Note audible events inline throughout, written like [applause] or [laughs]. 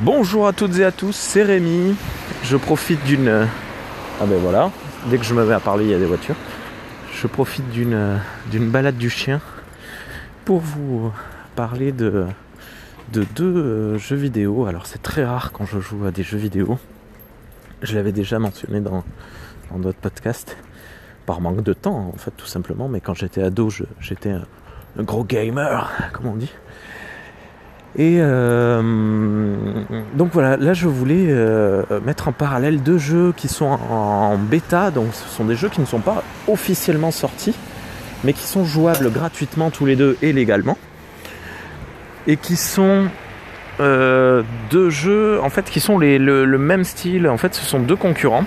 Bonjour à toutes et à tous, c'est Rémi. Je profite d'une. Ah ben voilà, dès que je me mets à parler, il y a des voitures. Je profite d'une d'une balade du chien pour vous parler de, de deux euh, jeux vidéo. Alors c'est très rare quand je joue à des jeux vidéo. Je l'avais déjà mentionné dans, dans d'autres podcasts. Par manque de temps, en fait, tout simplement. Mais quand j'étais ado, j'étais un, un gros gamer, comme on dit. Et euh, donc voilà, là je voulais euh, mettre en parallèle deux jeux qui sont en bêta, donc ce sont des jeux qui ne sont pas officiellement sortis, mais qui sont jouables gratuitement tous les deux et légalement, et qui sont euh, deux jeux en fait qui sont les, le, même style. En fait, ce sont deux concurrents.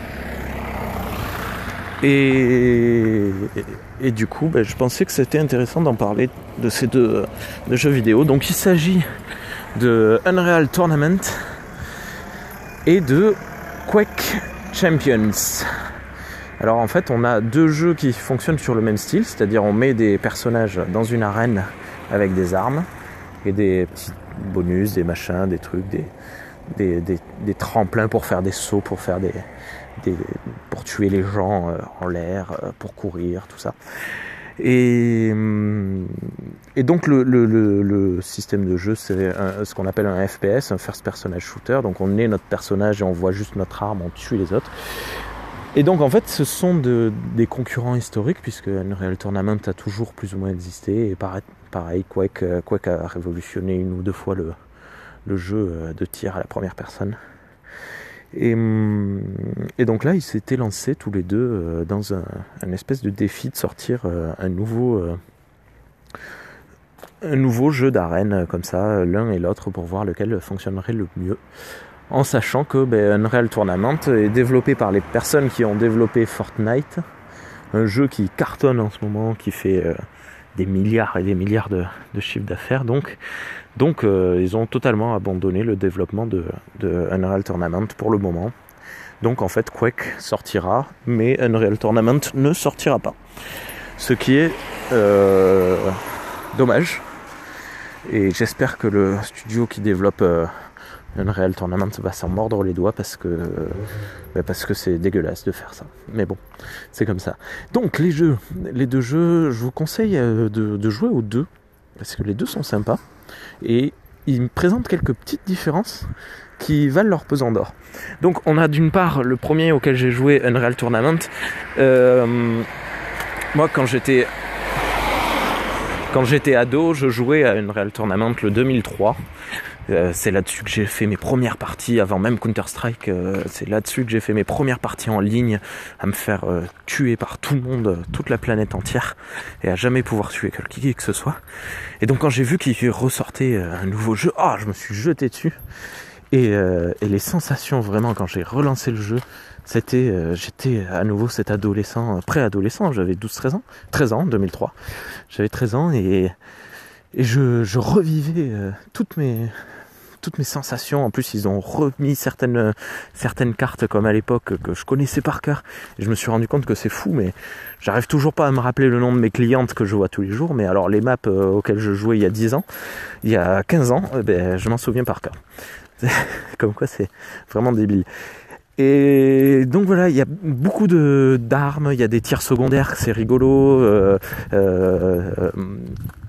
Et, et, du coup, ben, je pensais que c'était intéressant d'en parler de ces deux jeux vidéo. Donc il s'agit de Unreal Tournament et de Quake Champions. Alors en fait, on a deux jeux qui fonctionnent sur le même style, c'est-à-dire on met des personnages dans une arène avec des armes et des petits bonus, des machins, des trucs, des, des, tremplins pour faire des sauts, pour faire des, des pour tuer les gens euh, en l'air, euh, pour courir, tout ça. Et, hum, et donc le, système de jeu, c'est ce qu'on appelle un FPS, un first personage shooter. Donc on est notre personnage et on voit juste notre arme, on tue les autres. Et donc en fait, ce sont de- des concurrents historiques puisque Unreal Tournament a toujours plus ou moins existé. Et pareil, Quake, euh, Quake a révolutionné une ou deux fois le, le jeu euh, de tir à la première personne. Et, hum, et donc là, ils s'étaient lancés tous les deux euh, dans un, espèce de défi de sortir euh, un nouveau, euh, un nouveau jeu d'arène comme ça, l'un et l'autre, pour voir lequel fonctionnerait le mieux. En sachant que ben, Unreal Tournament est développé par les personnes qui ont développé Fortnite, un jeu qui cartonne en ce moment, qui fait des milliards et des milliards de, chiffres d'affaires. Donc, donc euh, ils ont totalement abandonné le développement de, de Unreal Tournament pour le moment. Donc en fait Quake sortira, mais Unreal Tournament ne sortira pas. Ce qui est euh, dommage. Et j'espère que le studio qui développe euh, Unreal Tournament va s'en mordre les doigts parce que bah, parce que c'est dégueulasse de faire ça. Mais bon, c'est comme ça. Donc les jeux, les deux jeux, je vous conseille euh, de, jouer aux deux parce que les deux sont sympas et ils présentent quelques petites différences qui valent leur pesant d'or. Donc on a d'une part le premier auquel j'ai joué, Unreal Tournament. Euh, moi quand j'étais quand j'étais ado, je jouais à Unreal Tournament le 2003. Euh, c'est là-dessus que j'ai fait mes premières parties avant même Counter-Strike. euh, c'est là-dessus que j'ai fait mes premières parties en ligne à me faire euh, tuer par tout le monde, toute la planète entière et à jamais pouvoir tuer qui que ce soit. Et donc quand j'ai vu qu'il ressortait un nouveau jeu, ah, je me suis jeté dessus. Et, les sensations vraiment quand j'ai relancé le jeu, c'était, j'étais à nouveau cet adolescent, pré-adolescent, j'avais 12-13 ans, 13 ans, 2003, j'avais 13 ans et, je, revivais toutes mes toutes mes sensations. En plus, ils ont remis certaines euh, certaines cartes comme à l'époque que je connaissais par cœur. Et je me suis rendu compte que c'est fou, mais j'arrive toujours pas à me rappeler le nom de mes clientes que je vois tous les jours. Mais alors les maps euh, auxquelles je jouais il y a 10 ans, il y a 15 ans, eh ben, je m'en souviens par cœur. [laughs] Comme quoi, c'est vraiment débile. Et donc voilà, il y a beaucoup de d'armes, il y a des tirs secondaires, c'est rigolo. euh, euh,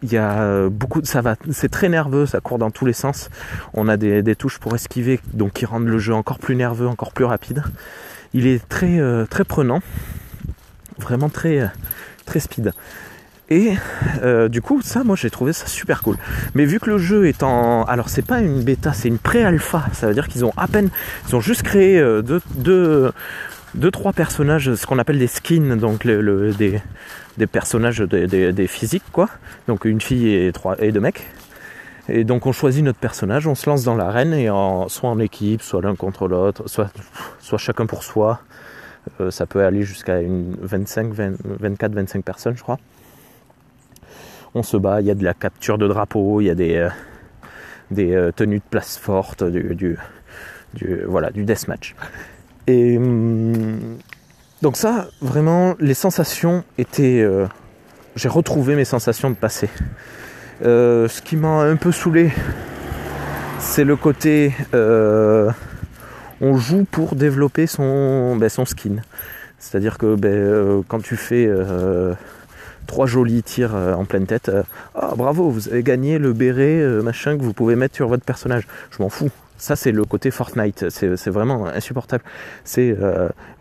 il y a beaucoup, de, ça va, c'est très nerveux, ça court dans tous les sens. On a des, des touches pour esquiver, donc qui rendent le jeu encore plus nerveux, encore plus rapide. Il est très euh, très prenant, vraiment très très speed. Et euh, du coup, ça, moi, j'ai trouvé ça super cool. Mais vu que le jeu est en, alors c'est pas une bêta, c'est une pré-alpha. Ça veut dire qu'ils ont à peine, ils ont juste créé euh, deux, deux, deux, trois personnages, ce qu'on appelle des skins, donc le, le- des, des personnages des, des, des physiques, quoi. Donc une fille et trois et deux mecs. Et donc on choisit notre personnage, on se lance dans l'arène et en, soit en équipe, soit l'un contre l'autre, soit, soit chacun pour soi. Euh, ça peut aller jusqu'à une 25, 20, 24, 25 personnes, je crois on se bat, il y a de la capture de drapeaux, il y a des, euh, euh, tenues de place forte, du, du, du- voilà, du deathmatch. Et hum, donc ça, vraiment, les sensations étaient... euh, j'ai retrouvé mes sensations de passé. Ce qui m'a un peu saoulé, c'est le côté on joue pour développer son, ben, skin. C'est-à-dire que ben, quand tu fais trois jolis tirs en pleine tête, ah bravo, vous avez gagné le béret machin que vous pouvez mettre sur votre personnage. Je m'en fous. Ça, c'est le côté Fortnite. C'est vraiment insupportable. C'est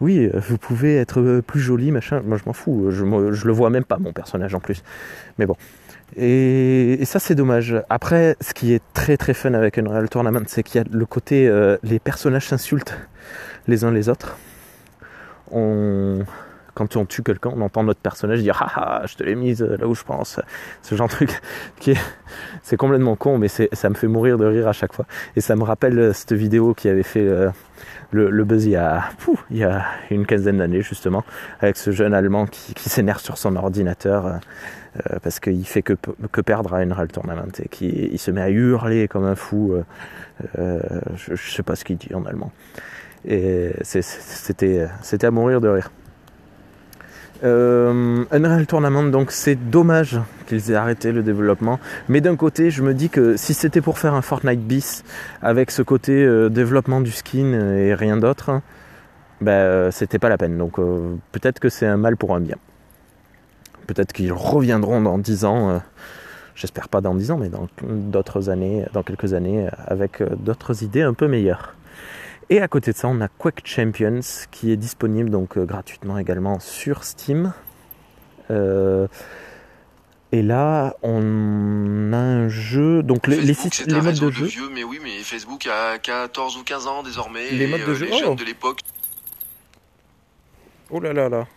oui, vous pouvez être plus joli, machin. Moi, je m'en fous. Je, je le vois même pas, mon personnage en plus. Mais bon. Et, ça c'est dommage. Après, ce qui est très très fun avec Unreal Tournament, c'est qu'il y a le côté euh, les personnages s'insultent les uns les autres. On, quand on tue quelqu'un, on entend notre personnage dire ah je te l'ai mise là où je pense. Ce genre de truc [laughs] qui est c'est complètement con, mais ça me fait mourir de rire à chaque fois. Et ça me rappelle cette vidéo qui avait fait euh, le, buzz il y a, une quinzaine d'années justement, avec ce jeune Allemand qui, s'énerve sur son ordinateur euh, euh, parce qu'il fait que, perdre à Unreal Tournament et qui il se met à hurler comme un fou. Euh, euh, je, je, sais pas ce qu'il dit en allemand. Et c'était à mourir de rire. Euh, Unreal Tournament, donc c'est dommage qu'ils aient arrêté le développement. Mais d'un côté, je me dis que si c'était pour faire un Fortnite bis avec ce côté développement du skin et rien d'autre, ben c'était pas la peine. Donc peut-être que c'est un mal pour un bien. Peut-être qu'ils reviendront dans 10 ans, euh, j'espère pas dans 10 ans, mais dans d'autres années, dans quelques années, avec euh, d'autres idées un peu meilleures. Et à côté de ça, on a Quake Champions qui est disponible donc euh, gratuitement également sur Steam. et là, on a un jeu. Donc les, les, les modes de, jeu. Vieux, mais oui, mais Facebook a 14 ou 15 ans désormais. Les modes de jeu. Les jeunes oh. de l'époque. Oh là là là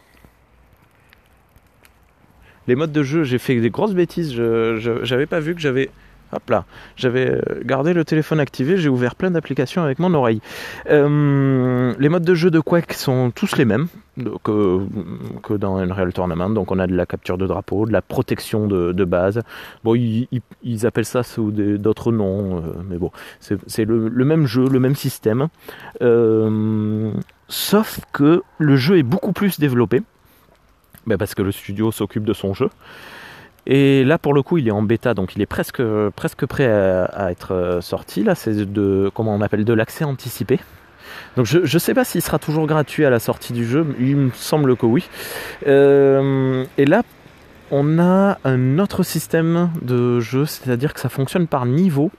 les modes de jeu, j'ai fait des grosses bêtises. Je j'avais pas vu que j'avais Hop là, j'avais euh, gardé le téléphone activé, j'ai ouvert plein d'applications avec mon oreille. Euh, les modes de jeu de Quake sont tous les mêmes que, que dans Unreal Tournament. Donc on a de la capture de drapeau, de la protection de, base. Bon, ils, appellent ça sous d'autres noms, euh, mais bon, c'est le, le, même jeu, le même système. sauf que le jeu est beaucoup plus développé. Ben, parce que le studio s'occupe de son jeu. Et là, pour le coup, il est en bêta, donc il est presque, presque prêt à, être euh, sorti. Là, c'est de, comment on appelle, de l'accès anticipé. Donc je ne sais pas s'il sera toujours gratuit à la sortie du jeu, il me semble que oui. Euh, et là, on a un autre système de jeu, c'est-à-dire que ça fonctionne par niveau.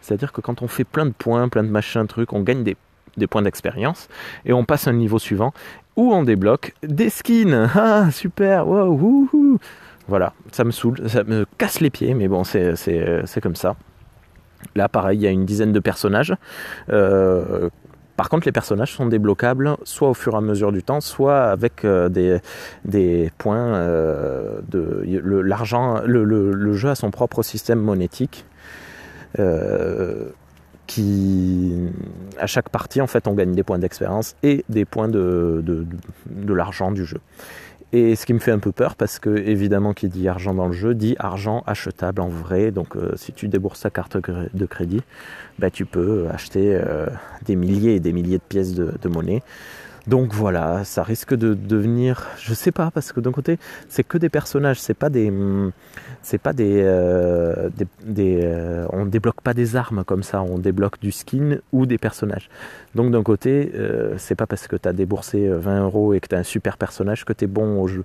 C'est-à-dire que quand on fait plein de points, plein de machins, trucs, on gagne des, des points d'expérience et on passe à un niveau suivant où on débloque des skins. [laughs] Ah, super, wow, Voilà, ça me saoule, ça me casse les pieds, mais bon, c'est comme ça. Là, pareil, il y a une dizaine de personnages. Euh, par contre, les personnages sont débloquables soit au fur et à mesure du temps, soit avec euh, des, points euh, de l'argent. Le, jeu a son propre système monétique qui à chaque partie en fait on gagne des points d'expérience et des points de, l'argent du jeu. Et ce qui me fait un peu peur parce que évidemment qui dit argent dans le jeu dit argent achetable en vrai. Donc euh, si tu débourses ta carte de crédit, bah, tu peux acheter euh, des milliers et des milliers de pièces de, de monnaie. Donc voilà, ça risque de devenir, je sais pas, parce que d'un côté, c'est que des personnages, c'est pas des, c'est pas des, euh, euh, on débloque pas des armes comme ça, on débloque du skin ou des personnages. Donc d'un côté, euh, c'est pas parce que tu as déboursé 20 euros et que tu as un super personnage que tu es bon au jeu.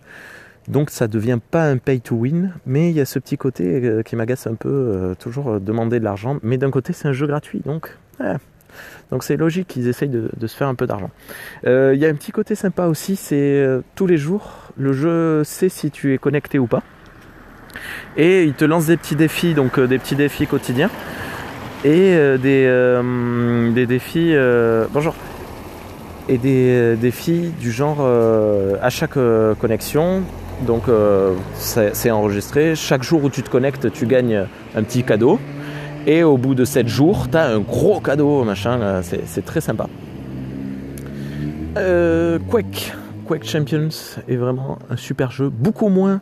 Donc ça devient pas un pay to win, mais il y a ce petit côté qui m'agace un peu, toujours demander de l'argent. Mais d'un côté, c'est un jeu gratuit, donc. Donc c'est logique qu'ils essayent de, se faire un peu d'argent. Euh, il y a un petit côté sympa aussi, c'est euh, tous les jours, le jeu sait si tu es connecté ou pas. Et il te lance des petits défis, donc euh, des petits défis quotidiens. Et des, des défis... bonjour et des défis du genre à chaque connexion. Donc c'est enregistré. Chaque jour où tu te connectes, tu gagnes un petit cadeau. Et au bout de 7 jours, t'as un gros cadeau, machin, c'est très sympa. Euh, Quake. Champions est vraiment un super jeu, beaucoup moins.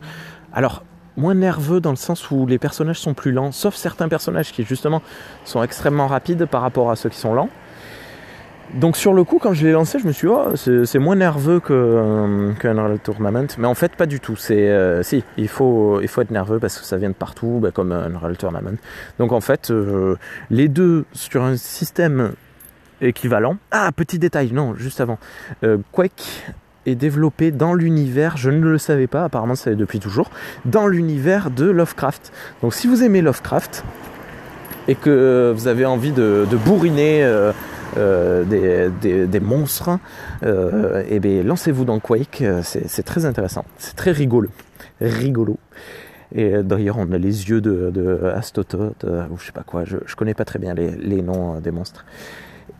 Moins nerveux dans le sens où les personnages sont plus lents, sauf certains personnages qui justement sont extrêmement rapides par rapport à ceux qui sont lents. Donc sur le coup, quand je l'ai lancé, je me suis dit, oh, c'est moins nerveux que qu'un Unreal Tournament. Mais en fait, pas du tout. C'est euh, si, il faut, il faut être nerveux parce que ça vient de partout, bah, comme un Unreal Tournament. Donc en fait, euh, les deux sur un système équivalent. Ah, petit détail, non, juste avant. Euh, Quake est développé dans l'univers, je ne le savais pas, apparemment ça depuis toujours, dans l'univers de Lovecraft. Donc si vous aimez Lovecraft et que vous avez envie de, bourriner euh, euh, des, monstres, euh, et eh bien lancez-vous dans Quake, c'est très intéressant, c'est très rigolo, rigolo. Et d'ailleurs, on a les yeux de, de ou je sais pas quoi, je, je connais pas très bien les, les noms des monstres.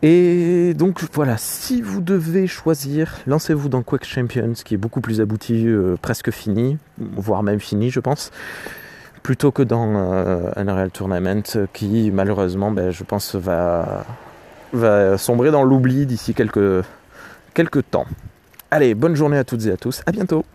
Et donc voilà, si vous devez choisir, lancez-vous dans Quake Champions, qui est beaucoup plus abouti, euh, presque fini, voire même fini, je pense, plutôt que dans euh, Unreal Tournament, qui malheureusement, ben, je pense, va, va sombrer dans l'oubli d'ici quelques, temps. Allez, bonne journée à toutes et à tous, à bientôt